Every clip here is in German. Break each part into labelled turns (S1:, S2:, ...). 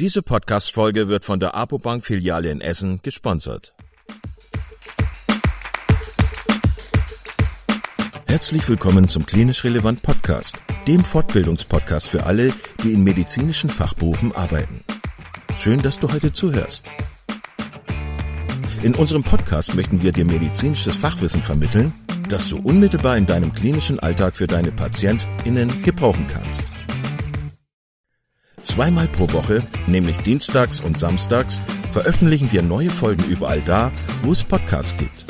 S1: Diese Podcast-Folge wird von der Apobank Filiale in Essen gesponsert. Herzlich willkommen zum Klinisch Relevant Podcast, dem Fortbildungspodcast für alle, die in medizinischen Fachberufen arbeiten. Schön, dass du heute zuhörst. In unserem Podcast möchten wir dir medizinisches Fachwissen vermitteln, das du unmittelbar in deinem klinischen Alltag für deine PatientInnen gebrauchen kannst. Zweimal pro Woche, nämlich dienstags und samstags, veröffentlichen wir neue Folgen überall da, wo es Podcasts gibt.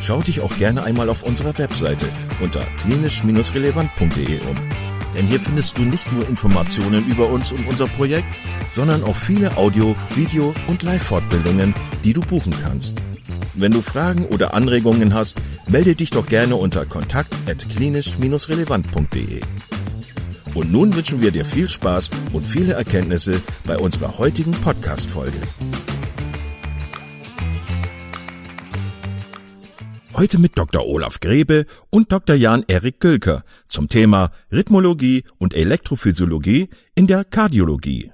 S1: Schau dich auch gerne einmal auf unserer Webseite unter klinisch-relevant.de um. Denn hier findest du nicht nur Informationen über uns und unser Projekt, sondern auch viele Audio-, Video- und Live-Fortbildungen, die du buchen kannst. Wenn du Fragen oder Anregungen hast, melde dich doch gerne unter kontakt.klinisch-relevant.de. Und nun wünschen wir dir viel Spaß und viele Erkenntnisse bei unserer heutigen Podcast-Folge. Heute mit Dr. Olaf Grebe und Dr. Jan-Erik Gülker zum Thema Rhythmologie und Elektrophysiologie in der Kardiologie.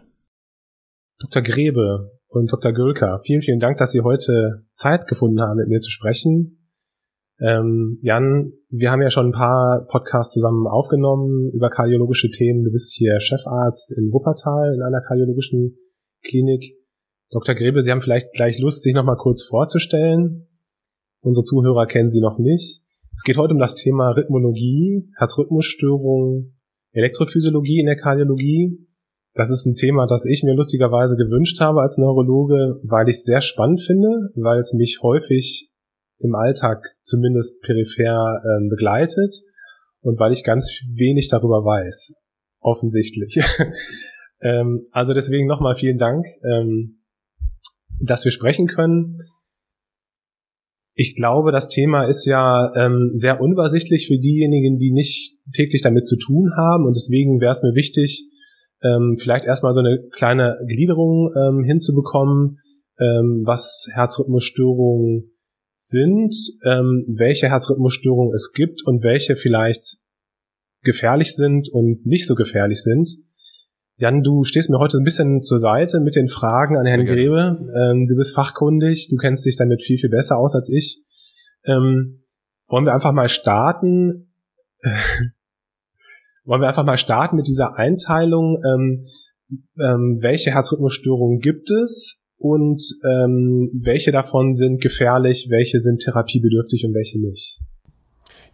S2: Dr. Grebe und Dr. Gülker, vielen, vielen Dank, dass Sie heute Zeit gefunden haben, mit mir zu sprechen. Ähm, Jan, wir haben ja schon ein paar Podcasts zusammen aufgenommen über kardiologische Themen. Du bist hier Chefarzt in Wuppertal in einer kardiologischen Klinik. Dr. Grebe, Sie haben vielleicht gleich Lust, sich nochmal kurz vorzustellen. Unsere Zuhörer kennen Sie noch nicht. Es geht heute um das Thema Rhythmologie, Herzrhythmusstörungen, Elektrophysiologie in der Kardiologie. Das ist ein Thema, das ich mir lustigerweise gewünscht habe als Neurologe, weil ich es sehr spannend finde, weil es mich häufig im Alltag zumindest peripher ähm, begleitet und weil ich ganz wenig darüber weiß, offensichtlich. ähm, also deswegen nochmal vielen Dank, ähm, dass wir sprechen können. Ich glaube, das Thema ist ja ähm, sehr unübersichtlich für diejenigen, die nicht täglich damit zu tun haben. Und deswegen wäre es mir wichtig, ähm, vielleicht erstmal so eine kleine Gliederung ähm, hinzubekommen, ähm, was Herzrhythmusstörungen sind, ähm, welche Herzrhythmusstörungen es gibt und welche vielleicht gefährlich sind und nicht so gefährlich sind. Jan, du stehst mir heute ein bisschen zur Seite mit den Fragen an Herrn Grebe. Ähm, du bist fachkundig, du kennst dich damit viel, viel besser aus als ich. Ähm, wollen wir einfach mal starten? wollen wir einfach mal starten mit dieser Einteilung? Ähm, ähm, welche Herzrhythmusstörungen gibt es und ähm, welche davon sind gefährlich, welche sind therapiebedürftig und welche nicht?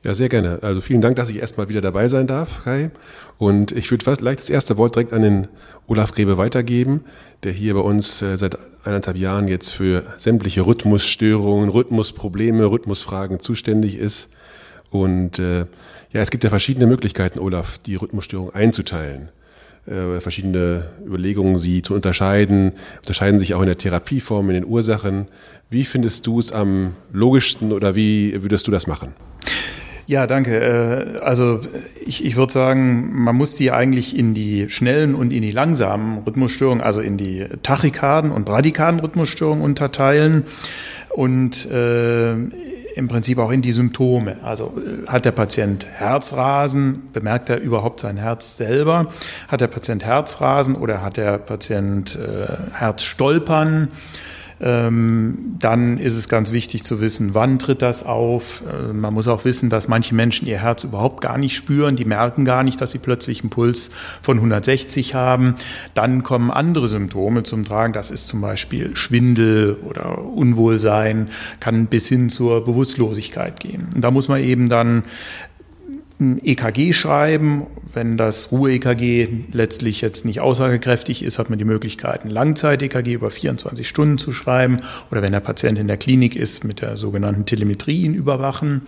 S3: Ja, sehr gerne. Also vielen Dank, dass ich erstmal wieder dabei sein darf, Kai. Und ich würde vielleicht das erste Wort direkt an den Olaf Grebe weitergeben, der hier bei uns äh, seit eineinhalb Jahren jetzt für sämtliche Rhythmusstörungen, Rhythmusprobleme, Rhythmusfragen zuständig ist. Und äh, ja, es gibt ja verschiedene Möglichkeiten, Olaf, die Rhythmusstörung einzuteilen äh, verschiedene Überlegungen, sie zu unterscheiden, unterscheiden sich auch in der Therapieform, in den Ursachen. Wie findest du es am logischsten oder wie würdest du das machen?
S4: Ja, danke. Äh, also ich, ich würde sagen, man muss die eigentlich in die schnellen und in die langsamen Rhythmusstörungen, also in die Tachykarden und Bradykarden Rhythmusstörungen unterteilen. Und äh, im Prinzip auch in die Symptome. Also äh, hat der Patient Herzrasen, bemerkt er überhaupt sein Herz selber? Hat der Patient Herzrasen oder hat der Patient äh, Herzstolpern? Ähm, dann ist es ganz wichtig zu wissen, wann tritt das auf. Äh, man muss auch wissen, dass manche Menschen ihr Herz überhaupt gar nicht spüren. Die merken gar nicht, dass sie plötzlich einen Puls von 160 haben. Dann kommen andere Symptome zum Tragen. Das ist zum Beispiel Schwindel oder Unwohlsein, kann bis hin zur Bewusstlosigkeit gehen. Und da muss man eben dann EKG schreiben. Wenn das Ruhe-EKG letztlich jetzt nicht aussagekräftig ist, hat man die Möglichkeit, ein Langzeit-EKG über 24 Stunden zu schreiben oder wenn der Patient in der Klinik ist, mit der sogenannten Telemetrie ihn überwachen.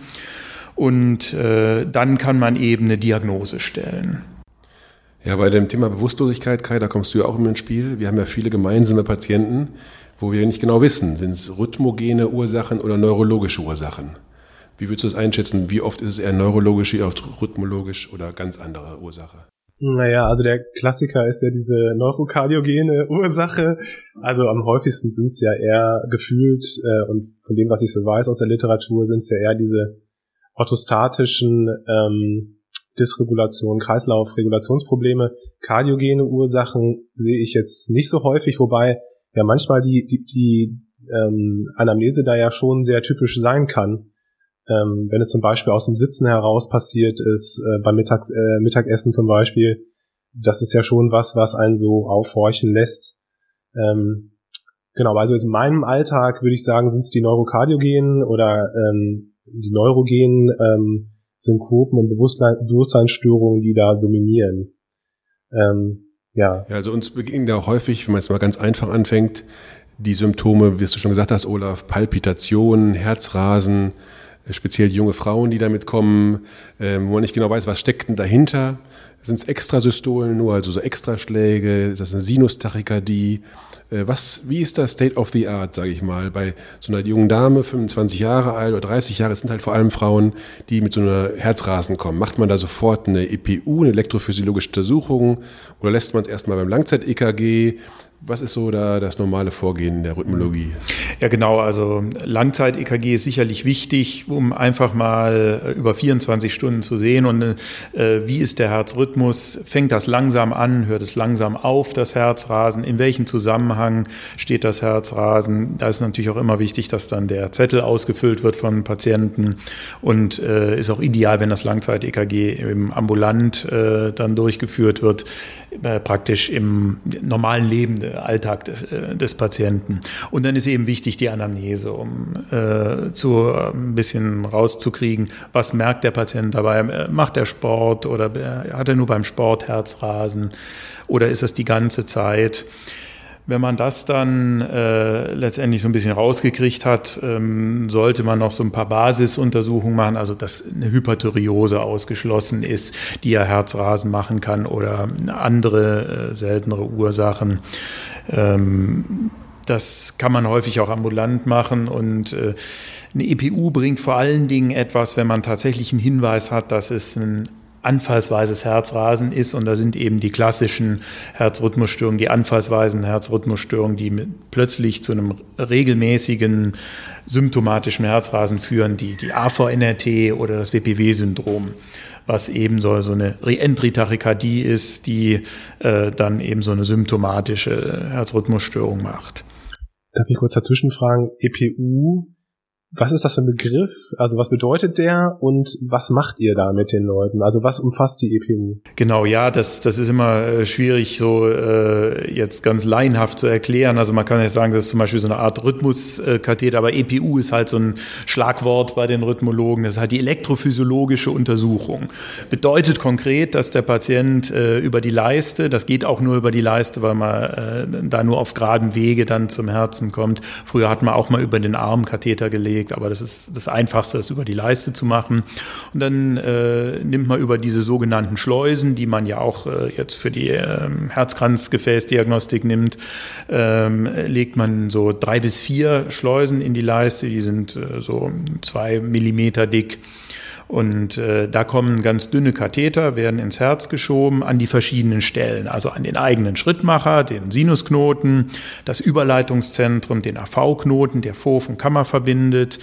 S4: Und äh, dann kann man eben eine Diagnose stellen.
S3: Ja, bei dem Thema Bewusstlosigkeit, Kai, da kommst du ja auch immer ins Spiel. Wir haben ja viele gemeinsame Patienten, wo wir nicht genau wissen, sind es rhythmogene Ursachen oder neurologische Ursachen. Wie würdest du das einschätzen? Wie oft ist es eher neurologisch, wie oft rhythmologisch oder ganz andere Ursache?
S2: Naja, also der Klassiker ist ja diese neurokardiogene Ursache. Also am häufigsten sind es ja eher gefühlt, äh, und von dem, was ich so weiß aus der Literatur, sind es ja eher diese orthostatischen ähm, Dysregulation, Kreislaufregulationsprobleme. Kardiogene Ursachen sehe ich jetzt nicht so häufig, wobei ja manchmal die, die, die ähm, Anamnese da ja schon sehr typisch sein kann. Ähm, wenn es zum Beispiel aus dem Sitzen heraus passiert ist, äh, beim Mittags, äh, Mittagessen zum Beispiel, das ist ja schon was, was einen so aufhorchen lässt. Ähm, genau, also in meinem Alltag würde ich sagen, sind es die Neurokardiogenen oder ähm, die neurogenen ähm, Synkopen und Bewusstsein, Bewusstseinsstörungen, die da dominieren. Ähm, ja.
S3: ja. Also uns begegnen da häufig, wenn man es mal ganz einfach anfängt, die Symptome, wie du schon gesagt hast, Olaf, Palpitationen, Herzrasen, speziell junge Frauen, die damit kommen, ähm, wo man nicht genau weiß, was steckt denn dahinter. Sind es Extrasystolen nur, also so Extraschläge? Ist das eine Sinustachykardie? Äh, was, wie ist das State of the Art, sage ich mal, bei so einer jungen Dame, 25 Jahre alt oder 30 Jahre, es sind halt vor allem Frauen, die mit so einer Herzrasen kommen. Macht man da sofort eine EPU, eine elektrophysiologische Untersuchung, oder lässt man es erstmal beim Langzeit-EKG? Was ist so da das normale Vorgehen der Rhythmologie?
S4: Ja, genau. Also Langzeit-EKG ist sicherlich wichtig, um einfach mal äh, über 24 Stunden zu sehen und äh, wie ist der Herzrhythmus? Fängt das langsam an? Hört es langsam auf, das Herzrasen? In welchem Zusammenhang steht das Herzrasen? Da ist natürlich auch immer wichtig, dass dann der Zettel ausgefüllt wird von Patienten und äh, ist auch ideal, wenn das Langzeit-EKG im ambulant äh, dann durchgeführt wird, äh, praktisch im normalen Leben Alltag des, äh, des, Patienten. Und dann ist eben wichtig die Anamnese, um äh, zu, ein bisschen rauszukriegen, was merkt der Patient dabei? Äh, macht er Sport oder hat er nur beim Sport Herzrasen oder ist das die ganze Zeit? Wenn man das dann äh, letztendlich so ein bisschen rausgekriegt hat, ähm, sollte man noch so ein paar Basisuntersuchungen machen, also dass eine Hyperthyreose ausgeschlossen ist, die ja Herzrasen machen kann oder andere äh, seltenere Ursachen. Ähm, das kann man häufig auch ambulant machen und äh, eine EPU bringt vor allen Dingen etwas, wenn man tatsächlich einen Hinweis hat, dass es ein anfallsweises Herzrasen ist. Und da sind eben die klassischen Herzrhythmusstörungen, die anfallsweisen Herzrhythmusstörungen, die plötzlich zu einem regelmäßigen symptomatischen Herzrasen führen, die, die AVNRT oder das WPW-Syndrom was eben so, eine Reentry-Tachykardie ist, die äh, dann eben so eine symptomatische Herzrhythmusstörung macht.
S2: Darf ich kurz dazwischen fragen, EPU was ist das für ein Begriff? Also was bedeutet der und was macht ihr da mit den Leuten? Also was umfasst die EPU?
S4: Genau, ja, das, das ist immer äh, schwierig so äh, jetzt ganz laienhaft zu erklären. Also man kann ja sagen, das ist zum Beispiel so eine Art Rhythmuskatheter, aber EPU ist halt so ein Schlagwort bei den Rhythmologen. Das ist halt die elektrophysiologische Untersuchung. Bedeutet konkret, dass der Patient äh, über die Leiste, das geht auch nur über die Leiste, weil man äh, da nur auf geraden Wege dann zum Herzen kommt. Früher hat man auch mal über den Armkatheter gelegt gelegt, aber das ist das Einfachste, das über die Leiste zu machen. Und dann äh, nimmt man über diese sogenannten Schleusen, die man ja auch äh, jetzt für die äh, Herzkranzgefäßdiagnostik nimmt, ähm, legt man so drei bis vier Schleusen in die Leiste, die sind äh, so zwei Millimeter dick. Und äh, da kommen ganz dünne Katheter, werden ins Herz geschoben an die verschiedenen Stellen, also an den eigenen Schrittmacher, den Sinusknoten, das Überleitungszentrum, den AV-Knoten, der Vorf- und Kammer verbindet.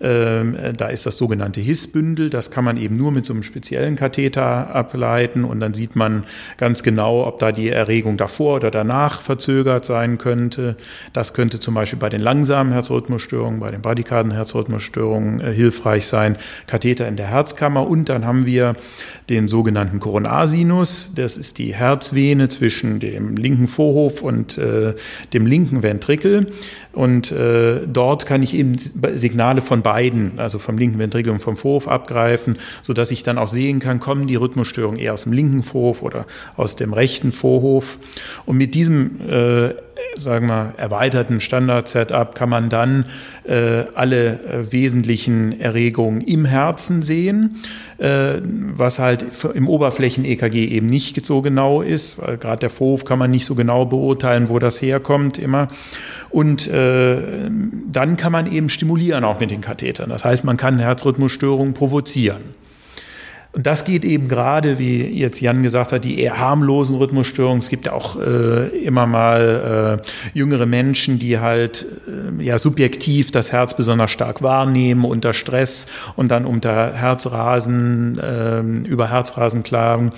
S4: Ähm, da ist das sogenannte Hissbündel, das kann man eben nur mit so einem speziellen Katheter ableiten und dann sieht man ganz genau, ob da die Erregung davor oder danach verzögert sein könnte. Das könnte zum Beispiel bei den langsamen Herzrhythmusstörungen, bei den bradykarden Herzrhythmusstörungen äh, hilfreich sein. Katheter in der der Herzkammer und dann haben wir den sogenannten Koronarsinus. Das ist die Herzvene zwischen dem linken Vorhof und äh, dem linken Ventrikel. Und äh, dort kann ich eben Signale von beiden, also vom linken Ventrikel und vom Vorhof abgreifen, sodass ich dann auch sehen kann, kommen die Rhythmusstörungen eher aus dem linken Vorhof oder aus dem rechten Vorhof. Und mit diesem äh, sagen wir, erweiterten Standard-Setup kann man dann äh, alle äh, wesentlichen Erregungen im Herzen sehen, äh, was halt im Oberflächen-EKG eben nicht so genau ist, weil gerade der Vorhof kann man nicht so genau beurteilen, wo das herkommt immer. Und äh, dann kann man eben stimulieren auch mit den Kathetern. Das heißt, man kann Herzrhythmusstörungen provozieren. Und das geht eben gerade, wie jetzt Jan gesagt hat, die eher harmlosen Rhythmusstörungen. Es gibt auch äh, immer mal äh, jüngere Menschen, die halt äh, ja subjektiv das Herz besonders stark wahrnehmen unter Stress und dann unter Herzrasen, äh, über Herzrasen klagen.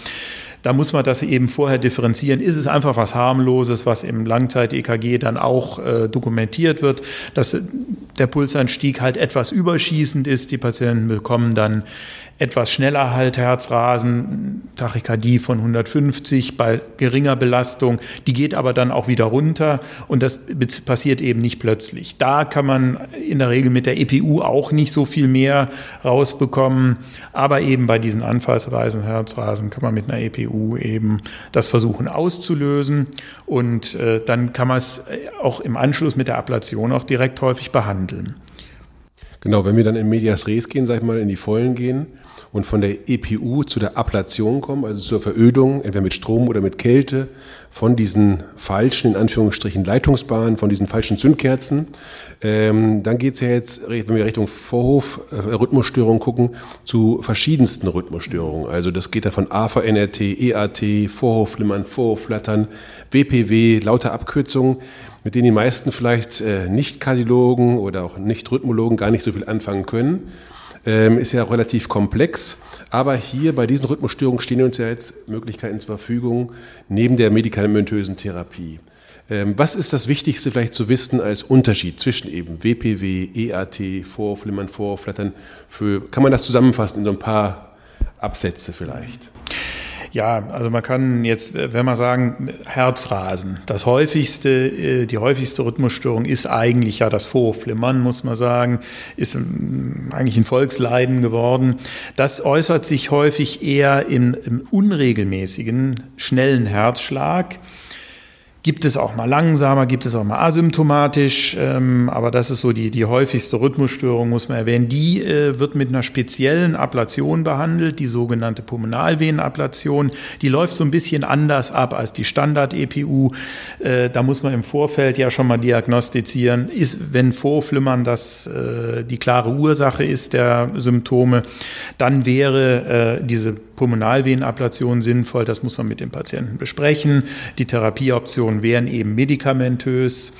S4: Da muss man das eben vorher differenzieren. Ist es einfach was harmloses, was im Langzeit-EKG dann auch äh, dokumentiert wird, dass der Pulsanstieg halt etwas überschießend ist. Die Patienten bekommen dann etwas schneller halt Herzrasen, Tachykardie von 150 bei geringer Belastung. Die geht aber dann auch wieder runter und das passiert eben nicht plötzlich. Da kann man in der Regel mit der EPU auch nicht so viel mehr rausbekommen, aber eben bei diesen anfallsweisen Herzrasen kann man mit einer EPU eben das versuchen auszulösen und äh, dann kann man es auch im Anschluss mit der Ablation auch direkt häufig behandeln.
S3: Genau, wenn wir dann in Medias Res gehen, sag ich mal, in die Vollen gehen und von der EPU zu der Ablation kommen, also zur Verödung, entweder mit Strom oder mit Kälte, von diesen falschen, in Anführungsstrichen, Leitungsbahnen, von diesen falschen Zündkerzen. Ähm, dann geht's ja jetzt, wenn wir Richtung Vorhof, äh, Rhythmusstörungen gucken, zu verschiedensten Rhythmusstörungen. Also das geht da von AVNRT, EAT, Vorhofflimmern, Vorhofflattern, WPW, lauter Abkürzungen mit denen die meisten vielleicht äh, Nicht-Kardiologen oder auch Nicht-Rhythmologen gar nicht so viel anfangen können. Ähm, ist ja auch relativ komplex. Aber hier bei diesen Rhythmusstörungen stehen uns ja jetzt Möglichkeiten zur Verfügung neben der medikamentösen Therapie. Ähm, was ist das Wichtigste vielleicht zu wissen als Unterschied zwischen eben WPW, EAT, Vorflimmern, Vorflattern? Für, kann man das zusammenfassen in so ein paar Absätze vielleicht?
S4: Ja, also man kann jetzt, wenn man sagen, Herzrasen. Das häufigste, äh, die häufigste Rhythmusstörung ist eigentlich ja das Vorflimmern, muss man sagen, ist eigentlich ein Volksleiden geworden. Das äußert sich häufig eher in, im unregelmäßigen, schnellen Herzschlag. Gibt es auch mal langsamer, gibt es auch mal asymptomatisch, ähm, aber das ist so die, die häufigste Rhythmusstörung, muss man erwähnen. Die äh, wird mit einer speziellen Ablation behandelt, die sogenannte Pulmonalvenenablation. Die läuft so ein bisschen anders ab als die Standard-EPU. Äh, da muss man im Vorfeld ja schon mal diagnostizieren, ist, wenn Vorflimmern das äh, die klare Ursache ist der Symptome, dann wäre äh, diese Pulmonalvenenablation sinnvoll. Das muss man mit dem Patienten besprechen. Die Therapieoption Optionen wären eben medikamentös.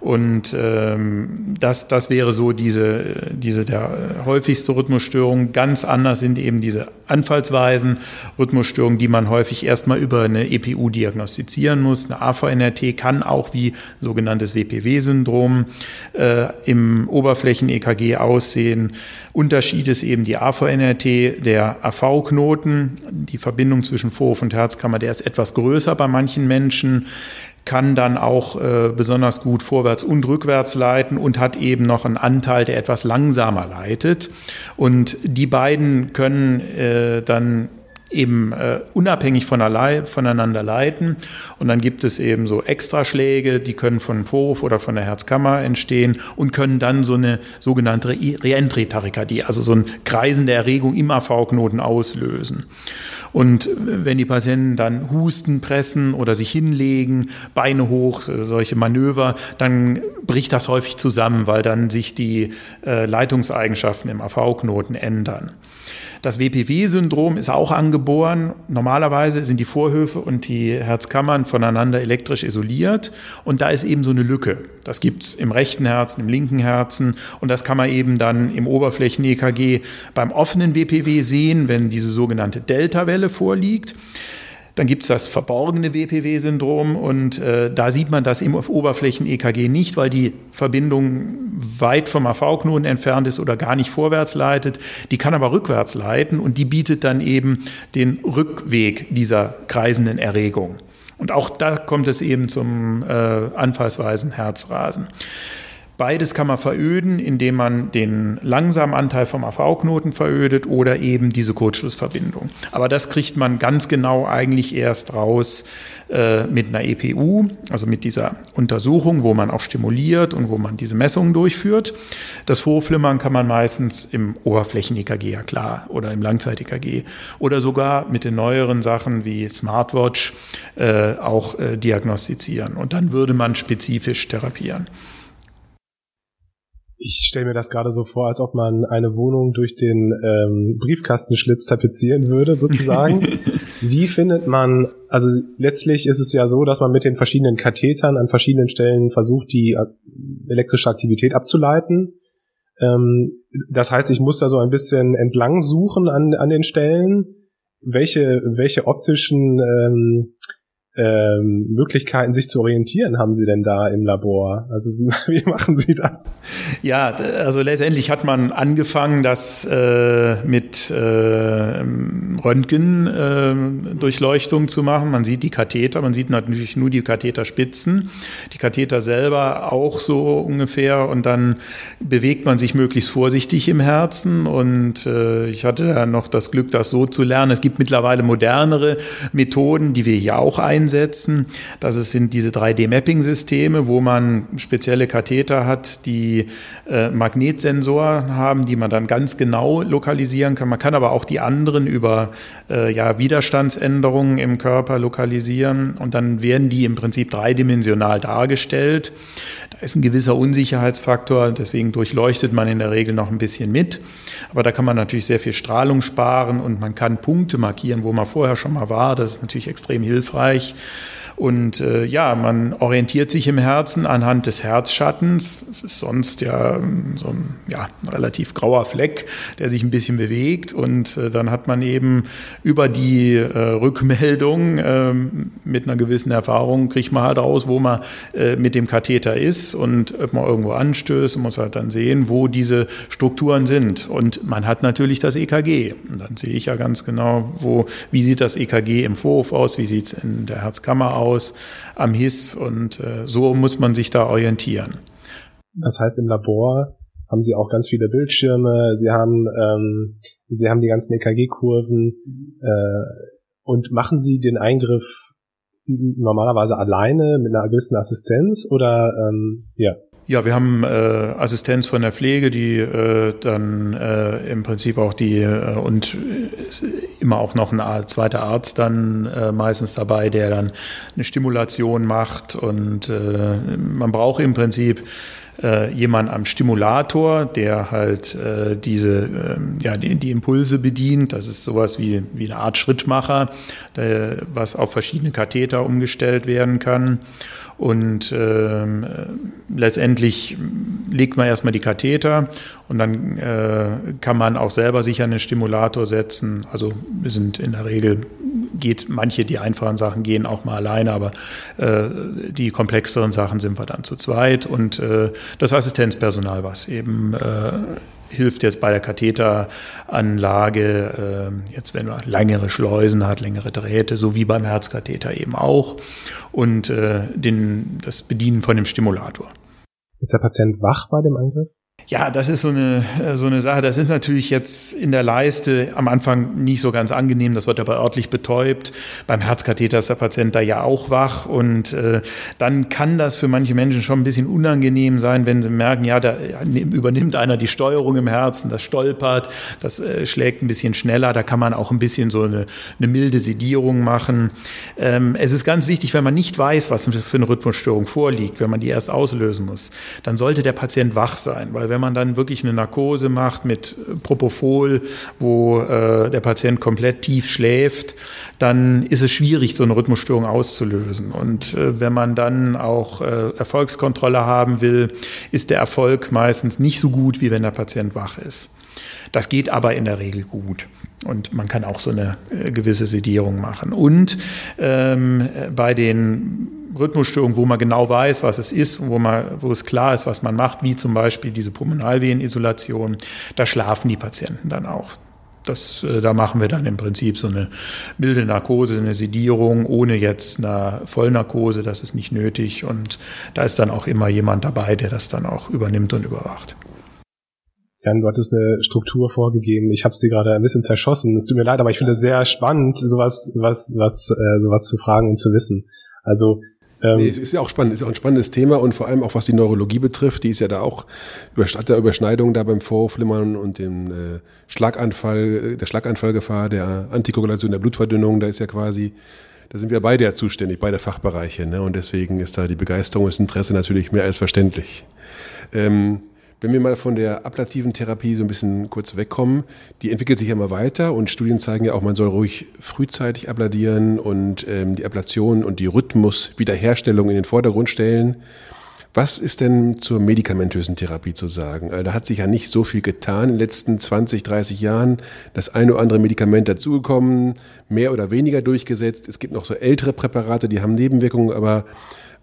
S4: Und ähm, das, das wäre so diese, diese der häufigste Rhythmusstörung. Ganz anders sind eben diese Anfallsweisen, Rhythmusstörungen, die man häufig erstmal über eine EPU diagnostizieren muss. Eine AVNRT kann auch wie sogenanntes WPW-Syndrom äh, im Oberflächen-EKG aussehen. Unterschied ist eben die AVNRT, der AV-Knoten, die Verbindung zwischen Vorhof und Herzkammer, der ist etwas größer bei manchen Menschen kann dann auch äh, besonders gut vorwärts und rückwärts leiten und hat eben noch einen Anteil, der etwas langsamer leitet. Und die beiden können äh, dann eben äh, unabhängig voneinander leiten. Und dann gibt es eben so Extraschläge, die können von Vorhof oder von der Herzkammer entstehen und können dann so eine sogenannte Reentry-Tachykardie, also so ein Kreisen der Erregung im AV-Knoten auslösen. Und wenn die Patienten dann husten, pressen oder sich hinlegen, Beine hoch, äh, solche Manöver, dann bricht das häufig zusammen, weil dann sich die äh, Leitungseigenschaften im AV-Knoten ändern. Das WPW-Syndrom ist auch angeboren. Normalerweise sind die Vorhöfe und die Herzkammern voneinander elektrisch isoliert und da ist eben so eine Lücke. Das gibt es im rechten Herzen, im linken Herzen und das kann man eben dann im Oberflächen-EKG beim offenen WPW sehen, wenn diese sogenannte Delta-Welle vorliegt. Dann gibt es das verborgene WPW-Syndrom und äh, da sieht man das im Oberflächen-EKG nicht, weil die Verbindung weit vom AV-Knoten entfernt ist oder gar nicht vorwärts leitet. Die kann aber rückwärts leiten und die bietet dann eben den Rückweg dieser kreisenden Erregung. Und auch da kommt es eben zum äh, anfallsweisen Herzrasen. Beides kann man veröden, indem man den langsamen Anteil vom AV-Knoten verödet oder eben diese Kurzschlussverbindung. Aber das kriegt man ganz genau eigentlich erst raus äh, mit einer EPU, also mit dieser Untersuchung, wo man auch stimuliert und wo man diese Messungen durchführt. Das Vorflimmern kann man meistens im Oberflächen-EKG, ja klar, oder im Langzeit-EKG oder sogar mit den neueren Sachen wie Smartwatch äh, auch äh, diagnostizieren. Und dann würde man spezifisch therapieren.
S2: Ich stelle mir das gerade so vor, als ob man eine Wohnung durch den ähm, Briefkastenschlitz tapezieren würde, sozusagen. Wie findet man, also letztlich ist es ja so, dass man mit den verschiedenen Kathetern an verschiedenen Stellen versucht, die äh, elektrische Aktivität abzuleiten. Ähm, das heißt, ich muss da so ein bisschen entlang suchen an, an den Stellen. Welche, welche optischen ähm, ähm, Möglichkeiten, sich zu orientieren, haben Sie denn da im Labor? Also wie, wie machen Sie das?
S4: Ja, also letztendlich hat man angefangen, das äh, mit äh, Röntgendurchleuchtung äh, zu machen. Man sieht die Katheter, man sieht natürlich nur die Katheterspitzen, die Katheter selber auch so ungefähr und dann bewegt man sich möglichst vorsichtig im Herzen und äh, ich hatte ja noch das Glück, das so zu lernen. Es gibt mittlerweile modernere Methoden, die wir hier auch einsetzen einsetzen. Das sind diese 3D-Mapping-Systeme, wo man spezielle Katheter hat, die äh, Magnetsensoren haben, die man dann ganz genau lokalisieren kann. Man kann aber auch die anderen über äh, ja, Widerstandsänderungen im Körper lokalisieren und dann werden die im Prinzip dreidimensional dargestellt. Da ist ein gewisser Unsicherheitsfaktor, deswegen durchleuchtet man in der Regel noch ein bisschen mit. Aber da kann man natürlich sehr viel Strahlung sparen und man kann Punkte markieren, wo man vorher schon mal war. Das ist natürlich extrem hilfreich. Bereich. Und äh, ja, man orientiert sich im Herzen anhand des Herzschattens. Es ist sonst ja ähm, so ein ja, relativ grauer Fleck, der sich ein bisschen bewegt. Und äh, dann hat man eben über die äh, Rückmeldung äh, mit einer gewissen Erfahrung, kriegt man halt raus, wo man äh, mit dem Katheter ist und ob man irgendwo anstößt muss halt dann sehen, wo diese Strukturen sind. Und man hat natürlich das EKG. Und dann sehe ich ja ganz genau, wo, wie sieht das EKG im Vorhof aus, wie sieht es in der Herzkammer aus aus am Hiss und äh, so muss man sich da orientieren.
S2: Das heißt, im Labor haben Sie auch ganz viele Bildschirme, Sie haben, ähm, Sie haben die ganzen EKG-Kurven äh, und machen Sie den Eingriff normalerweise alleine mit einer gewissen Assistenz oder ähm, ja?
S4: Ja, wir haben äh, Assistenz von der Pflege, die äh, dann äh, im Prinzip auch die äh, und immer auch noch ein zweiter Arzt dann äh, meistens dabei, der dann eine Stimulation macht und äh, man braucht im Prinzip äh, jemand am Stimulator, der halt äh, diese, äh, ja, die, die, Impulse bedient. Das ist sowas wie, wie eine Art Schrittmacher, der, was auf verschiedene Katheter umgestellt werden kann. Und ähm, letztendlich legt man erstmal die Katheter und dann äh, kann man auch selber sich an den Stimulator setzen. Also wir sind in der Regel, geht manche, die einfachen Sachen gehen auch mal alleine, aber äh, die komplexeren Sachen sind wir dann zu zweit. Und äh, das Assistenzpersonal, was eben äh, hilft jetzt bei der Katheteranlage, äh, jetzt wenn man längere Schleusen hat, längere Drähte, so wie beim Herzkatheter eben auch und äh, den, das Bedienen von dem Stimulator.
S2: Ist der Patient wach bei dem Eingriff?
S4: Ja, das ist so eine, äh, so eine Sache. Das ist natürlich jetzt in der Leiste am Anfang nicht so ganz angenehm. Das wird aber örtlich betäubt. Beim Herzkatheter ist der Patient da ja auch wach. Und äh, dann kann das für manche Menschen schon ein bisschen unangenehm sein, wenn sie merken, ja, da übernimmt einer die Steuerung im Herzen, das stolpert, das äh, schlägt ein bisschen schneller. Da kann man auch ein bisschen so eine, eine milde Sedierung machen. Ähm, es ist ganz wichtig, wenn man nicht weiß, was für eine Rhythmusstörung vorliegt, wenn man die erst auslösen muss, dann sollte der Patient wach sein. Weil wenn man dann wirklich eine Narkose macht mit Propofol, wo äh, der Patient komplett tief schläft, dann ist es schwierig, so eine Rhythmusstörung auszulösen. Und äh, wenn man dann auch äh, Erfolgskontrolle haben will, ist der Erfolg meistens nicht so gut, wie wenn der Patient wach ist. Das geht aber in der Regel gut. Und man kann auch so eine gewisse Sedierung machen. Und ähm, bei den Rhythmusstörungen, wo man genau weiß, was es ist, wo, man, wo es klar ist, was man macht, wie zum Beispiel diese Pulmonalvenenisolation, da schlafen die Patienten dann auch. Das, äh, da machen wir dann im Prinzip so eine milde Narkose, eine Sedierung, ohne jetzt eine Vollnarkose, das ist nicht nötig. Und da ist dann auch immer jemand dabei, der das dann auch übernimmt und überwacht.
S2: Jan, du hattest eine Struktur vorgegeben. Ich habe sie gerade ein bisschen zerschossen. Es tut mir leid, aber ich finde es sehr spannend, sowas, was, was, äh, sowas zu fragen und zu wissen. Also
S3: ähm, nee, ist ja auch spannend, ist auch ein spannendes Thema und vor allem auch was die Neurologie betrifft, die ist ja da auch hat der Überschneidung da beim Vorflimmern und dem äh, Schlaganfall, äh, der Schlaganfallgefahr, der Antikoagulation, der Blutverdünnung, da ist ja quasi, da sind wir beide ja zuständig, beide Fachbereiche, ne? Und deswegen ist da die Begeisterung und das Interesse natürlich mehr als verständlich. Ähm, Wenn wir mal von der ablativen Therapie so ein bisschen kurz wegkommen, die entwickelt sich ja immer weiter und Studien zeigen ja auch, man soll ruhig frühzeitig abladieren und ähm, die Ablation und die Rhythmuswiederherstellung in den Vordergrund stellen. Was ist denn zur medikamentösen Therapie zu sagen? Also da hat sich ja nicht so viel getan in den letzten 20, 30 Jahren. Das eine oder andere Medikament dazugekommen, mehr oder weniger durchgesetzt. Es gibt noch so ältere Präparate, die haben Nebenwirkungen, aber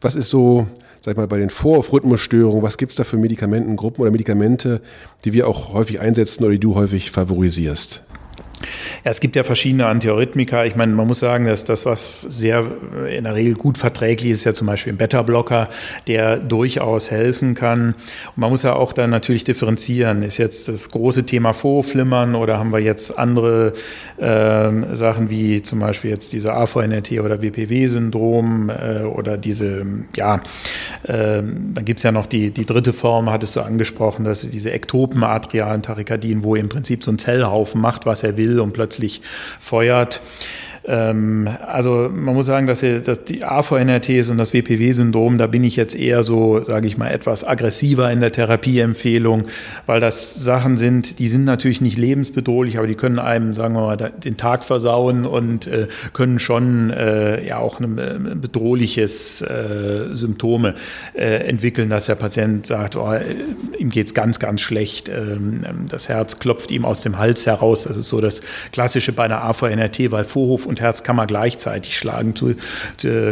S3: was ist so sag ich mal, bei den Vor-Rhythmusstörungen, was gibt es da für Medikamentengruppen oder Medikamente, die wir auch häufig einsetzen oder die du häufig favorisierst?
S4: Ja, es gibt ja verschiedene Antiarrhythmika. Ich meine, man muss sagen, dass das, was sehr in der Regel gut verträglich ist, ja zum Beispiel ein Beta-Blocker, der durchaus helfen kann. Und man muss ja auch dann natürlich differenzieren. Ist jetzt das große Thema Vorflimmern oder haben wir jetzt andere äh, Sachen wie zum Beispiel jetzt diese AVNRT oder WPW-Syndrom äh, oder diese, ja, äh, dann gibt es ja noch die, die dritte Form, hattest du angesprochen, dass diese ektopen-atrialen Tachykardien, wo im Prinzip so ein Zellhaufen macht, was er will und plötzlich feuert. Ähm, also man muss sagen, dass, dass die AVNRTs und das WPW-Syndrom, da bin ich jetzt eher so, sage ich mal, etwas aggressiver in der Therapieempfehlung, weil das Sachen sind, die sind natürlich nicht lebensbedrohlich, aber die können einem, sagen wir mal, den Tag versauen und äh, können schon äh, ja auch ein äh, bedrohliches äh, Symptome äh, entwickeln, dass der Patient sagt, oh, ihm geht's ganz, ganz schlecht, ähm, das Herz klopft ihm aus dem Hals heraus. Das ist so das Klassische bei einer AVNRT, weil Vorhof und und Herzkammer gleichzeitig schlagen,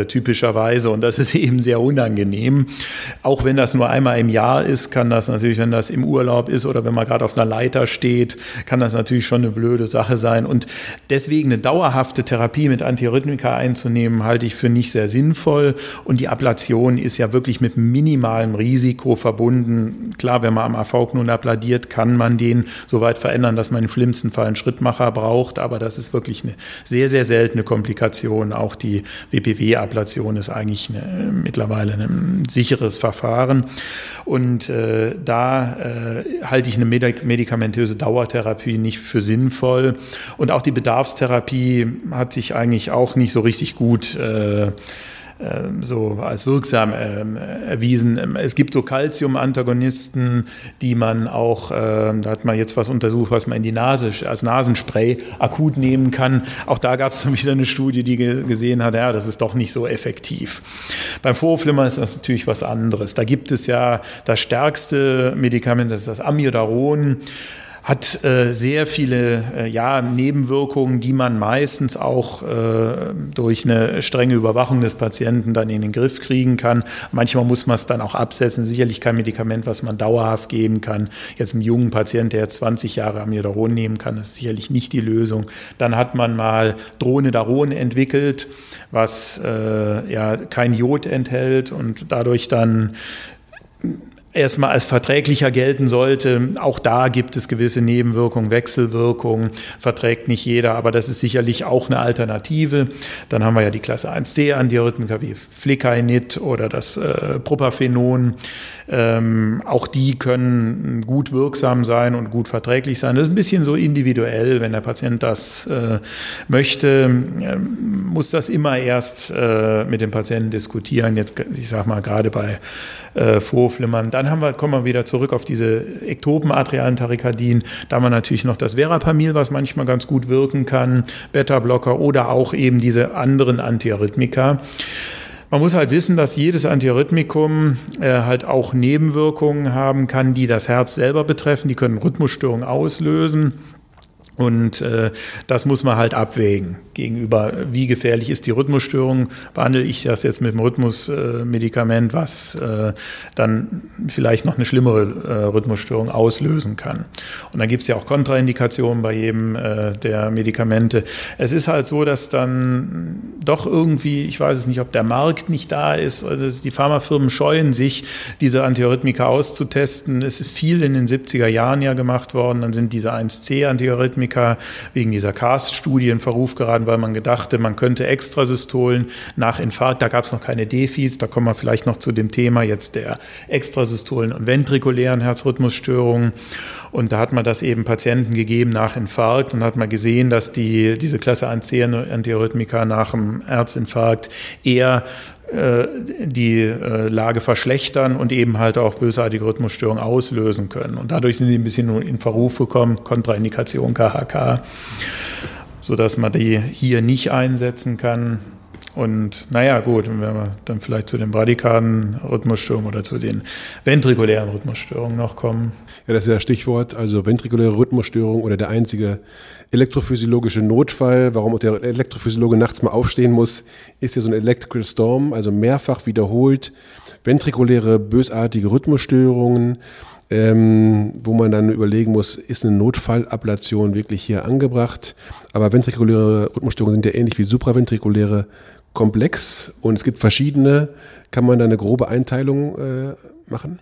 S4: typischerweise. Und das ist eben sehr unangenehm. Auch wenn das nur einmal im Jahr ist, kann das natürlich, wenn das im Urlaub ist oder wenn man gerade auf einer Leiter steht, kann das natürlich schon eine blöde Sache sein. Und deswegen eine dauerhafte Therapie mit Antirhythmika einzunehmen, halte ich für nicht sehr sinnvoll. Und die Ablation ist ja wirklich mit minimalem Risiko verbunden. Klar, wenn man am AV-Knoten abladiert, kann man den so weit verändern, dass man im schlimmsten Fall einen Schrittmacher braucht. Aber das ist wirklich eine sehr, sehr, sehr seltene Komplikation. Auch die WPW-Ablation ist eigentlich eine, mittlerweile ein sicheres Verfahren. Und äh, da äh, halte ich eine medikamentöse Dauertherapie nicht für sinnvoll. Und auch die Bedarfstherapie hat sich eigentlich auch nicht so richtig gut äh, so als wirksam ähm, erwiesen. Ähm, es gibt so Calcium-Antagonisten, die man auch, da hat man jetzt was untersucht, was man in die Nase als Nasenspray akut nehmen kann. Auch da gab es dann wieder eine Studie, die gesehen hat, ja, das ist doch nicht so effektiv. Beim Vorflimmern ist das natürlich was anderes. Da gibt es ja das stärkste Medikament, das ist das Amiodaron hat äh, sehr viele äh, ja, Nebenwirkungen, die man meistens auch äh, durch eine strenge Überwachung des Patienten dann in den Griff kriegen kann. Manchmal muss man es dann auch absetzen. Sicherlich kein Medikament, was man dauerhaft geben kann. Jetzt einem jungen Patienten, der 20 Jahre Amiodaron nehmen kann, ist sicherlich nicht die Lösung. Dann hat man mal Dronedaron entwickelt, was äh, ja kein Jod enthält und dadurch dann erstmal als verträglicher gelten sollte. Auch da gibt es gewisse Nebenwirkungen, Wechselwirkungen, verträgt nicht jeder, aber das ist sicherlich auch eine Alternative. Dann haben wir ja die Klasse 1c Antiarrhythmika wie Flecainid oder das äh, Propafenon. Ähm, auch die können gut wirksam sein und gut verträglich sein. Das ist ein bisschen so individuell, wenn der Patient das äh, möchte, äh, muss das immer erst äh, mit dem Patienten diskutieren. Jetzt, ich sag mal, gerade bei äh, Vorflimmern. Dann haben wir, kommen wir wieder zurück auf diese ektopenatrialen Tachykardien. Da haben wir natürlich noch das Verapamil, was manchmal ganz gut wirken kann, Beta-Blocker oder auch eben diese anderen Antiarrhythmika. Man muss halt wissen, dass jedes Antiarrhythmikum äh, halt auch Nebenwirkungen haben kann, die das Herz selber betreffen. Die können Rhythmusstörungen auslösen. Und äh, das muss man halt abwägen gegenüber, wie gefährlich ist die Rhythmusstörung. Behandle ich das jetzt mit einem Rhythmusmedikament, was äh, dann vielleicht noch eine schlimmere äh, Rhythmusstörung auslösen kann. Und dann gibt es ja auch Kontraindikationen bei jedem äh, der Medikamente. Es ist halt so, dass dann doch irgendwie, ich weiß es nicht, ob der Markt nicht da ist, oder die Pharmafirmen scheuen sich, diese Antiarrhythmika auszutesten. Es ist viel in den 70er Jahren ja gemacht worden. Dann sind diese 1C-Antiarrhythmika Arrhythmika wegen dieser CAST-Studie in Verruf geraten, weil man gedachte, man könnte Extrasystolen nach Infarkt, da gab es noch keine Defis, da kommen wir vielleicht noch zu dem Thema jetzt der Extrasystolen und ventrikulären Herzrhythmusstörungen. Und da hat man das eben Patienten gegeben nach Infarkt und hat man gesehen, dass die, diese Klasse 1C Antiarrhythmika nach dem Herzinfarkt eher die äh, Lage verschlechtern und eben halt auch bösartige Rhythmusstörungen auslösen können. Und dadurch sind sie ein bisschen in Verruf gekommen, Kontraindikation KHK, sodass man die hier nicht einsetzen kann. Und naja, gut, wenn wir dann vielleicht zu den bradikalen Rhythmusstörungen oder zu den ventrikulären Rhythmusstörungen noch kommen.
S3: Ja, das ist ja Stichwort, also ventrikuläre Rhythmusstörung oder der einzige elektrophysiologische Notfall, warum der Elektrophysiologe nachts mal aufstehen muss, ist ja so ein Electrical Storm, also mehrfach wiederholt ventrikuläre bösartige Rhythmusstörungen. Ähm, wo man dann überlegen muss, ist eine Notfallablation wirklich hier angebracht? Aber ventrikuläre Rhythmusstörungen sind ja ähnlich wie supraventrikuläre komplex und es gibt verschiedene. Kann man da eine grobe Einteilung äh, machen?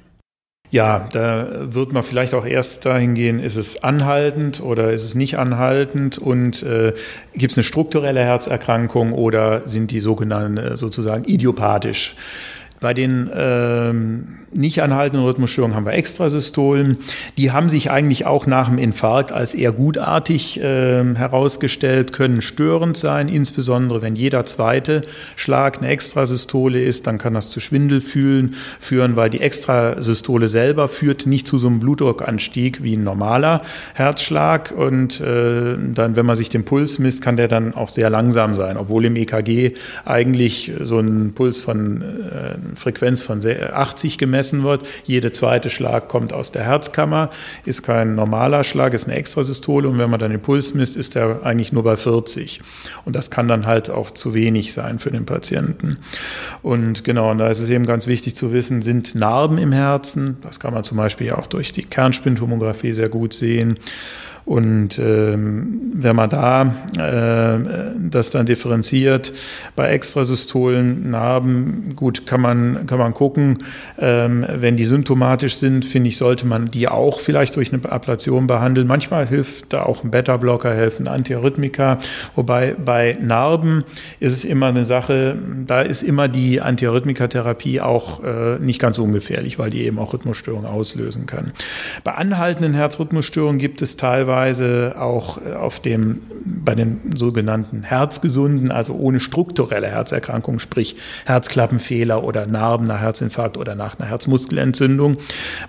S4: Ja, da wird man vielleicht auch erst dahin gehen, ist es anhaltend oder ist es nicht anhaltend und äh, gibt es eine strukturelle Herzerkrankung oder sind die sogenannten äh, sozusagen idiopathisch? Bei den ähm, nicht anhaltenden Rhythmusstörungen haben wir Extrasystolen. Die haben sich eigentlich auch nach dem Infarkt als eher gutartig äh, herausgestellt, können störend sein, insbesondere wenn jeder zweite Schlag eine Extrasystole ist, dann kann das zu Schwindelfühlen führen, weil die Extrasystole selber führt nicht zu so einem Blutdruckanstieg wie ein normaler Herzschlag. Und äh, dann, wenn man sich den Puls misst, kann der dann auch sehr langsam sein, obwohl im EKG eigentlich so ein Puls von äh, Frequenz von 80 gemessen wird. Jede zweite Schlag kommt aus der Herzkammer, ist kein normaler Schlag, ist eine Extrasystole und wenn man dann den Puls misst, ist der eigentlich nur bei 40. Und das kann dann halt auch zu wenig sein für den Patienten. Und genau, und da ist es eben ganz wichtig zu wissen, sind Narben im Herzen, das kann man zum Beispiel auch durch die Kernspintomographie sehr gut sehen. Und ähm, wenn man da äh, das dann differenziert, bei Extrasystolen, Narben, gut, kann man, kann man gucken. Ähm, wenn die symptomatisch sind, finde ich, sollte man die auch vielleicht durch eine Ablation behandeln. Manchmal hilft da auch ein Beta-Blocker, helfen Antiarrhythmika. Wobei bei Narben ist es immer eine Sache, da ist immer die Antiarrhythmikatherapie auch äh, nicht ganz ungefährlich, weil die eben auch Rhythmusstörungen auslösen kann. Bei anhaltenden Herzrhythmusstörungen gibt es teilweise teilweise auch äh, auf dem, bei den sogenannten Herzgesunden, also ohne strukturelle Herzerkrankung, sprich Herzklappenfehler oder Narben nach Herzinfarkt oder nach einer Herzmuskelentzündung.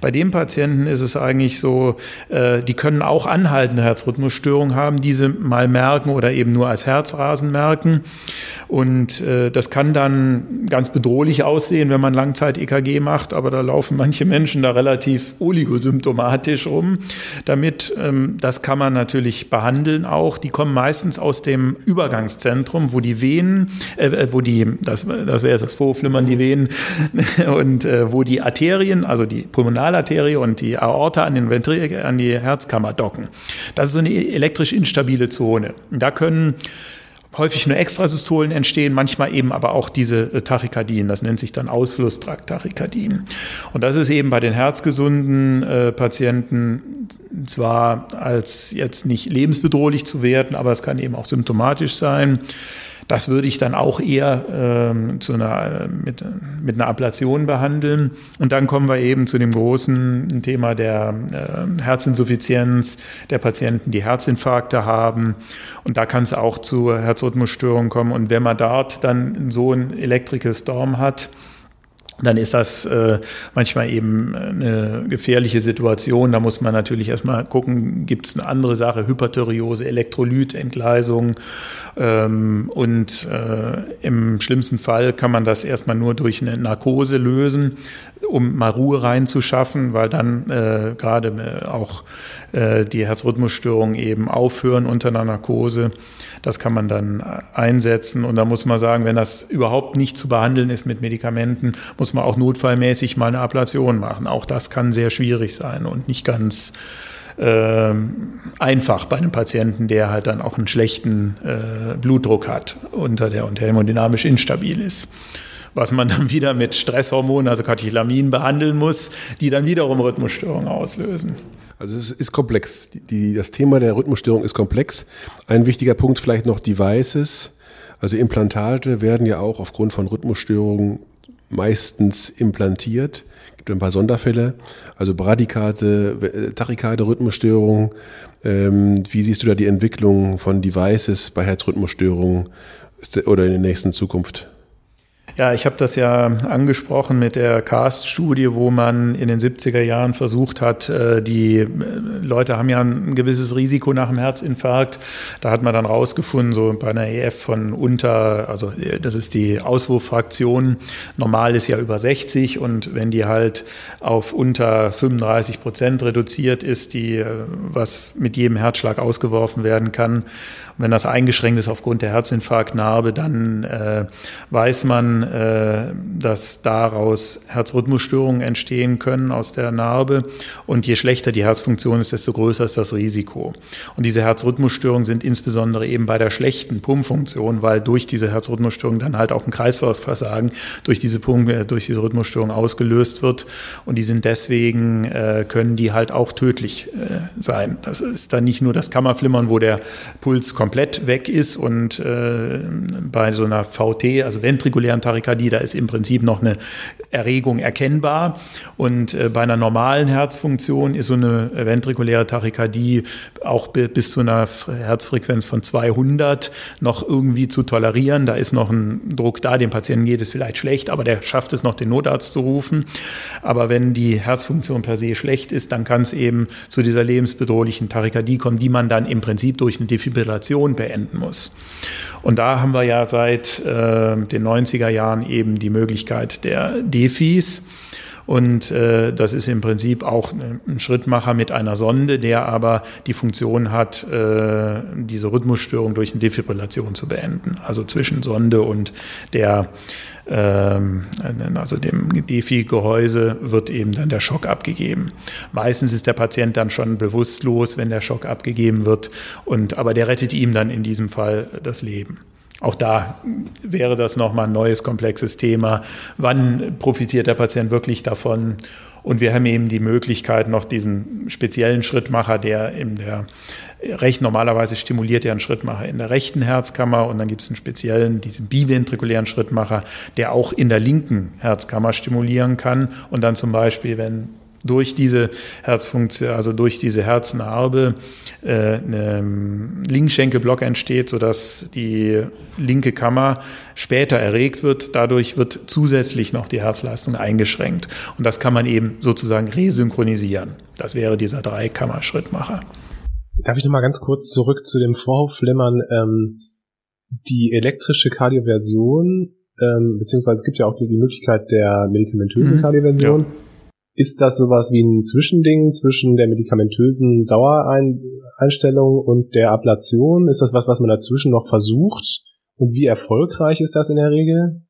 S4: Bei dem Patienten ist es eigentlich so, äh, die können auch anhaltende Herzrhythmusstörungen haben, diese mal merken oder eben nur als Herzrasen merken. Und äh, das kann dann ganz bedrohlich aussehen, wenn man Langzeit-EKG macht, aber da laufen manche Menschen da relativ oligosymptomatisch rum, damit ähm, das das kann man natürlich behandeln auch. Die kommen meistens aus dem Übergangszentrum, wo die Venen, äh, äh wo die, das, das wäre das Vorflimmern, die Venen, und äh, wo die Arterien, also die Pulmonalarterie und die Aorta an, den Ventri an die Herzkammer docken. Das ist so eine elektrisch instabile Zone. Da können häufig nur Extrasystolen entstehen, manchmal eben aber auch diese äh, Tachykardien. Das nennt sich dann Ausflusstrakt-Tachykardien. Und das ist eben bei den herzgesunden äh, Patienten zwar als jetzt nicht lebensbedrohlich zu werten, aber es kann eben auch symptomatisch sein. Das würde ich dann auch eher ähm, zu einer, mit, mit einer Ablation behandeln. Und dann kommen wir eben zu dem großen Thema der äh, Herzinsuffizienz der Patienten, die Herzinfarkte haben. Und da kann es auch zu Herzrhythmusstörungen kommen. Und wenn man dort dann so ein Electrical Storm hat, dann ist das äh, manchmal eben eine gefährliche Situation. Da muss man natürlich erstmal gucken, gibt es eine andere Sache, Hyperthyreose, Elektrolytentgleisung. Ähm, und äh, im schlimmsten Fall kann man das erstmal nur durch eine Narkose lösen, um mal Ruhe reinzuschaffen, weil dann äh, gerade auch äh, die Herzrhythmusstörungen eben aufhören unter einer Narkose. Das kann man dann einsetzen. Und da muss man sagen, wenn das überhaupt nicht zu behandeln ist mit Medikamenten, muss man auch notfallmäßig mal eine Ablation machen. Auch das kann sehr schwierig sein und nicht ganz äh, einfach bei einem Patienten, der halt dann auch einen schlechten äh, Blutdruck hat unter der und hämodynamisch instabil ist was man dann wieder mit Stresshormonen, also Katechilamin, behandeln muss, die dann wiederum Rhythmusstörungen auslösen.
S3: Also es ist komplex. Die, das Thema der Rhythmusstörung ist komplex. Ein wichtiger Punkt vielleicht noch Devices. Also Implantate werden ja auch aufgrund von Rhythmusstörungen meistens implantiert. Es gibt ein paar Sonderfälle. Also Bradykarte, äh, Tachykarte, Rhythmusstörungen. Ähm, wie siehst du da die Entwicklung von Devices bei Herzrhythmusstörungen oder in der nächsten Zukunft?
S4: Ja, ich habe das ja angesprochen mit der CAST-Studie, wo man in den 70er Jahren versucht hat, äh, die äh, Leute haben ja ein gewisses Risiko nach einem Herzinfarkt. Da hat man dann rausgefunden, so bei einer EF von unter, also äh, das ist die Auswurffraktion, normal ist ja über 60 und wenn die halt auf unter 35 Prozent reduziert ist, die, was mit jedem Herzschlag ausgeworfen werden kann, und wenn das eingeschränkt ist aufgrund der Herzinfarktnarbe, dann äh, weiß man, äh, dass daraus Herzrhythmusstörungen entstehen können aus der Narbe. Und je schlechter die Herzfunktion ist, desto größer ist das Risiko. Und diese Herzrhythmusstörungen sind insbesondere eben bei der schlechten Pumpfunktion, weil durch diese Herzrhythmusstörung dann halt auch ein Kreislaufversagen durch diese Pump, äh, durch diese Rhythmusstörung ausgelöst wird. Und die sind deswegen, äh, können die halt auch tödlich äh, sein. Das ist dann nicht nur das Kammerflimmern, wo der Puls komplett weg ist und äh, bei so einer VT, also ventrikulären Tachykardie, da ist im Prinzip noch eine Erregung erkennbar. Und äh, bei einer normalen Herzfunktion ist so eine ventrikuläre Tachykardie auch bis zu einer Herzfrequenz von 200 noch irgendwie zu tolerieren. Da ist noch ein Druck da, dem Patienten geht es vielleicht schlecht, aber der schafft es noch, den Notarzt zu rufen. Aber wenn die Herzfunktion per se schlecht ist, dann kann es eben zu dieser lebensbedrohlichen Tachykardie kommen, die man dann im Prinzip durch eine Defibrillation beenden muss. Und da haben wir ja seit äh, den 90er Jahren eben die Möglichkeit der Defis. Und äh, das ist im Prinzip auch ein Schrittmacher mit einer Sonde, der aber die Funktion hat, äh, diese Rhythmusstörung durch eine Defibrillation zu beenden. Also zwischen Sonde und der, ähm, also dem Defi-Gehäuse wird eben dann der Schock abgegeben. Meistens ist der Patient dann schon bewusstlos, wenn der Schock abgegeben wird. Und, aber der rettet ihm dann in diesem Fall das Leben. Auch da wäre das nochmal ein neues, komplexes Thema. Wann profitiert der Patient wirklich davon? Und wir haben eben die Möglichkeit, noch diesen speziellen Schrittmacher, der in der recht normalerweise stimuliert ja einen Schrittmacher in der rechten Herzkammer und dann gibt es einen speziellen, diesen biventrikulären Schrittmacher, der auch in der linken Herzkammer stimulieren kann und dann zum Beispiel, wenn durch diese Herzfunktion, also durch diese Herznarbe, äh, ein Linkschenkelblock entsteht, sodass die linke Kammer später erregt wird. Dadurch wird zusätzlich noch die Herzleistung eingeschränkt. Und das kann man eben sozusagen resynchronisieren. Das wäre dieser Dreikammer-Schrittmacher.
S2: Darf ich noch mal ganz kurz zurück zu dem Vorhofflimmern? Ähm, die elektrische Kardioversion, ähm, beziehungsweise es gibt ja auch die, die Möglichkeit der medikamentösen mhm. Kardioversion. Ja ist das sowas wie ein Zwischending zwischen der medikamentösen Dauereinstellung und der Ablation? Ist das was, was man dazwischen noch versucht? Und wie erfolgreich ist das in der Regel?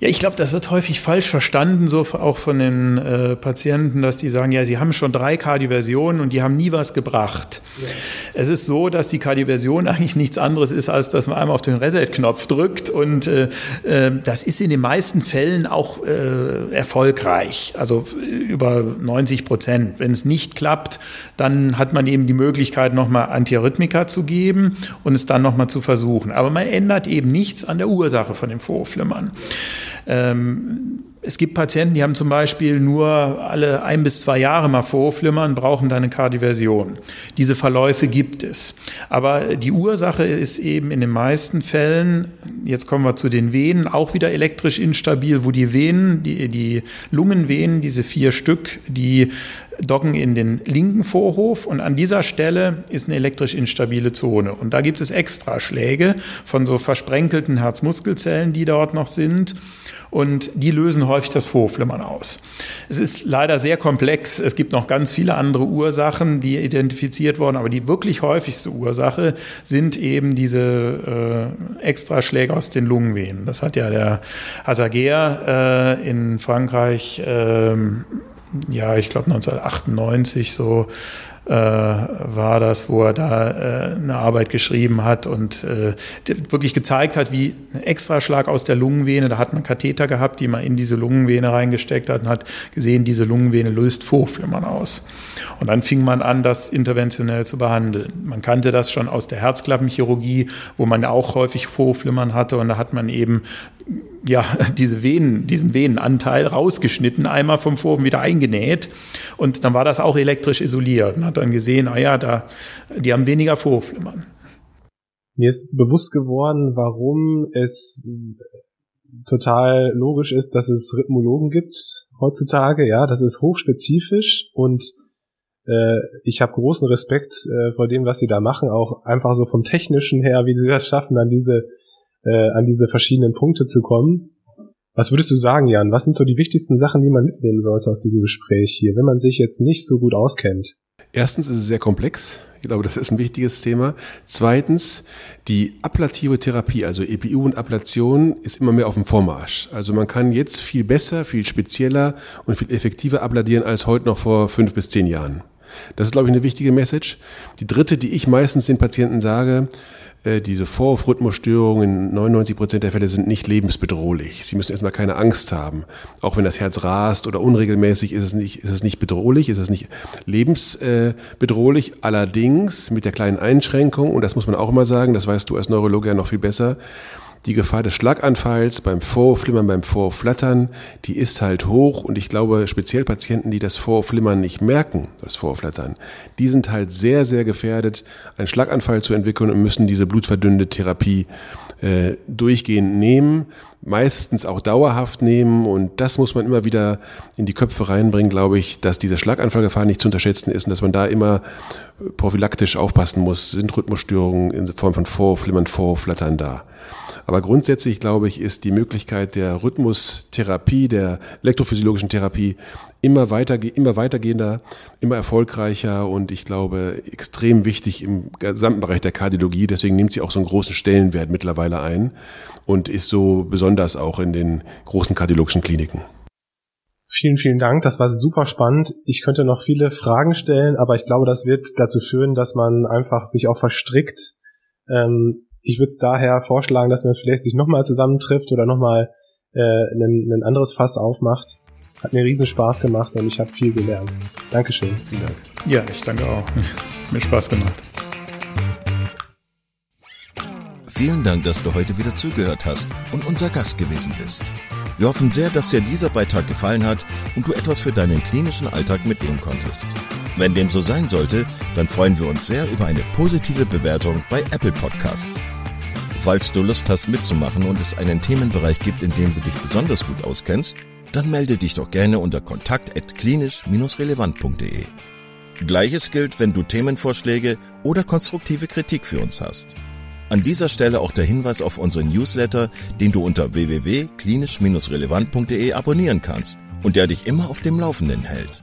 S4: Ja, ich glaube, das wird häufig falsch verstanden, so auch von den äh, Patienten, dass die sagen, ja, sie haben schon drei Kardioversionen und die haben nie was gebracht. Ja. Es ist so, dass die Kardioversion eigentlich nichts anderes ist, als dass man einmal auf den Reset-Knopf drückt und äh, äh, das ist in den meisten Fällen auch äh, erfolgreich, also über 90 Prozent. Wenn es nicht klappt, dann hat man eben die Möglichkeit, nochmal Antiarrhythmika zu geben und es dann nochmal zu versuchen. Aber man ändert eben nichts an der Ursache von dem Vorflimmern. Ähm, es gibt Patienten, die haben zum Beispiel nur alle ein bis zwei Jahre mal Vorflimmern, brauchen dann eine Kardioversion. Diese Verläufe gibt es. Aber die Ursache ist eben in den meisten Fällen, jetzt kommen wir zu den Venen, auch wieder elektrisch instabil, wo die Venen, die, die Lungenvenen, diese vier Stück, die docken in den linken Vorhof und an dieser Stelle ist eine elektrisch instabile Zone. Und da gibt es Extraschläge von so versprenkelten Herzmuskelzellen, die dort noch sind und die lösen häufig das Vorflimmern aus. Es ist leider sehr komplex. Es gibt noch ganz viele andere Ursachen, die identifiziert wurden, aber die wirklich häufigste Ursache sind eben diese äh, Extraschläge aus den Lungenvenen. Das hat ja der Hasager äh, in Frankreich äh, ja, ich glaube 1998 so war das, wo er da äh, eine Arbeit geschrieben hat und äh, wirklich gezeigt hat, wie ein Extraschlag aus der Lungenvene, da hat man Katheter gehabt, die man in diese Lungenvene reingesteckt hat und hat gesehen, diese Lungenvene löst Vorflimmern aus. Und dann fing man an, das interventionell zu behandeln. Man kannte das schon aus der Herzklappenchirurgie, wo man auch häufig Vorflimmern hatte und da hat man eben ja, diese Venen, diesen Venenanteil rausgeschnitten, einmal vom Vorhof wieder eingenäht. Und dann war das auch elektrisch isoliert und hat dann gesehen, ah ja, da, die haben weniger Vorhofflimmern.
S2: Mir ist bewusst geworden, warum es total logisch ist, dass es Rhythmologen gibt heutzutage, ja, das ist hochspezifisch und äh, ich habe großen Respekt äh, vor dem, was sie da machen, auch einfach so vom technischen her, wie sie das schaffen, an diese äh, an diese verschiedenen Punkte zu kommen. Was würdest du sagen, Jan? Was sind so die wichtigsten Sachen, die man mitnehmen sollte aus diesem Gespräch hier, wenn man sich jetzt nicht so gut auskennt?
S3: Erstens ist es sehr komplex. Ich glaube, das ist ein wichtiges Thema. Zweitens, die ablative Therapie, also EPU und Ablation, ist immer mehr auf dem Vormarsch. Also man kann jetzt viel besser, viel spezieller und viel effektiver abladieren als heute noch vor fünf bis zehn Jahren. Das ist, glaube ich, eine wichtige Message. Die dritte, die ich meistens den Patienten sage, diese Vorhof-Rhythmusstörungen in 99 Prozent der Fälle sind nicht lebensbedrohlich. Sie müssen erstmal keine Angst haben. Auch wenn das Herz rast oder unregelmäßig, ist es nicht, ist es nicht bedrohlich, ist es nicht lebensbedrohlich. Allerdings mit der kleinen Einschränkung, und das muss man auch immer sagen, das weißt du als Neurologe ja noch viel besser, die Gefahr des Schlaganfalls beim Vorflimmern, beim Vorflattern, die ist halt hoch. Und ich glaube, speziell Patienten, die das Vorflimmern nicht merken, das Vorflattern, die sind halt sehr, sehr gefährdet, einen Schlaganfall zu entwickeln und müssen diese blutverdünnende Therapie äh, durchgehend nehmen, meistens auch dauerhaft nehmen. Und das muss man immer wieder in die Köpfe reinbringen, glaube ich, dass diese Schlaganfallgefahr nicht zu unterschätzen ist und dass man da immer prophylaktisch aufpassen muss, sind Rhythmusstörungen in Form von Vorflimmern, Vorflattern da. Aber grundsätzlich, glaube ich, ist die Möglichkeit der Rhythmustherapie, der elektrophysiologischen Therapie immer, weiter, immer weitergehender, immer erfolgreicher und ich glaube extrem wichtig im gesamten Bereich der Kardiologie. Deswegen nimmt sie auch so einen großen Stellenwert mittlerweile ein und ist so besonders auch in den großen kardiologischen Kliniken.
S2: Vielen, vielen Dank. Das war super spannend. Ich könnte noch viele Fragen stellen, aber ich glaube, das wird dazu führen, dass man einfach sich auch verstrickt. Ähm, ich würde es daher vorschlagen, dass man vielleicht sich nochmal zusammentrifft oder nochmal äh, ein, ein anderes Fass aufmacht. Hat mir riesen Spaß gemacht und ich habe viel gelernt. Dankeschön.
S4: Vielen Dank. Ja, ich danke auch. mir Spaß gemacht.
S1: Vielen Dank, dass du heute wieder zugehört hast und unser Gast gewesen bist. Wir hoffen sehr, dass dir dieser Beitrag gefallen hat und du etwas für deinen klinischen Alltag mitnehmen konntest. Wenn dem so sein sollte, dann freuen wir uns sehr über eine positive Bewertung bei Apple Podcasts. Falls du Lust hast mitzumachen und es einen Themenbereich gibt, in dem du dich besonders gut auskennst, dann melde dich doch gerne unter kontakt@klinisch-relevant.de. Gleiches gilt, wenn du Themenvorschläge oder konstruktive Kritik für uns hast. An dieser Stelle auch der Hinweis auf unseren Newsletter, den du unter www.klinisch-relevant.de abonnieren kannst und der dich immer auf dem Laufenden hält.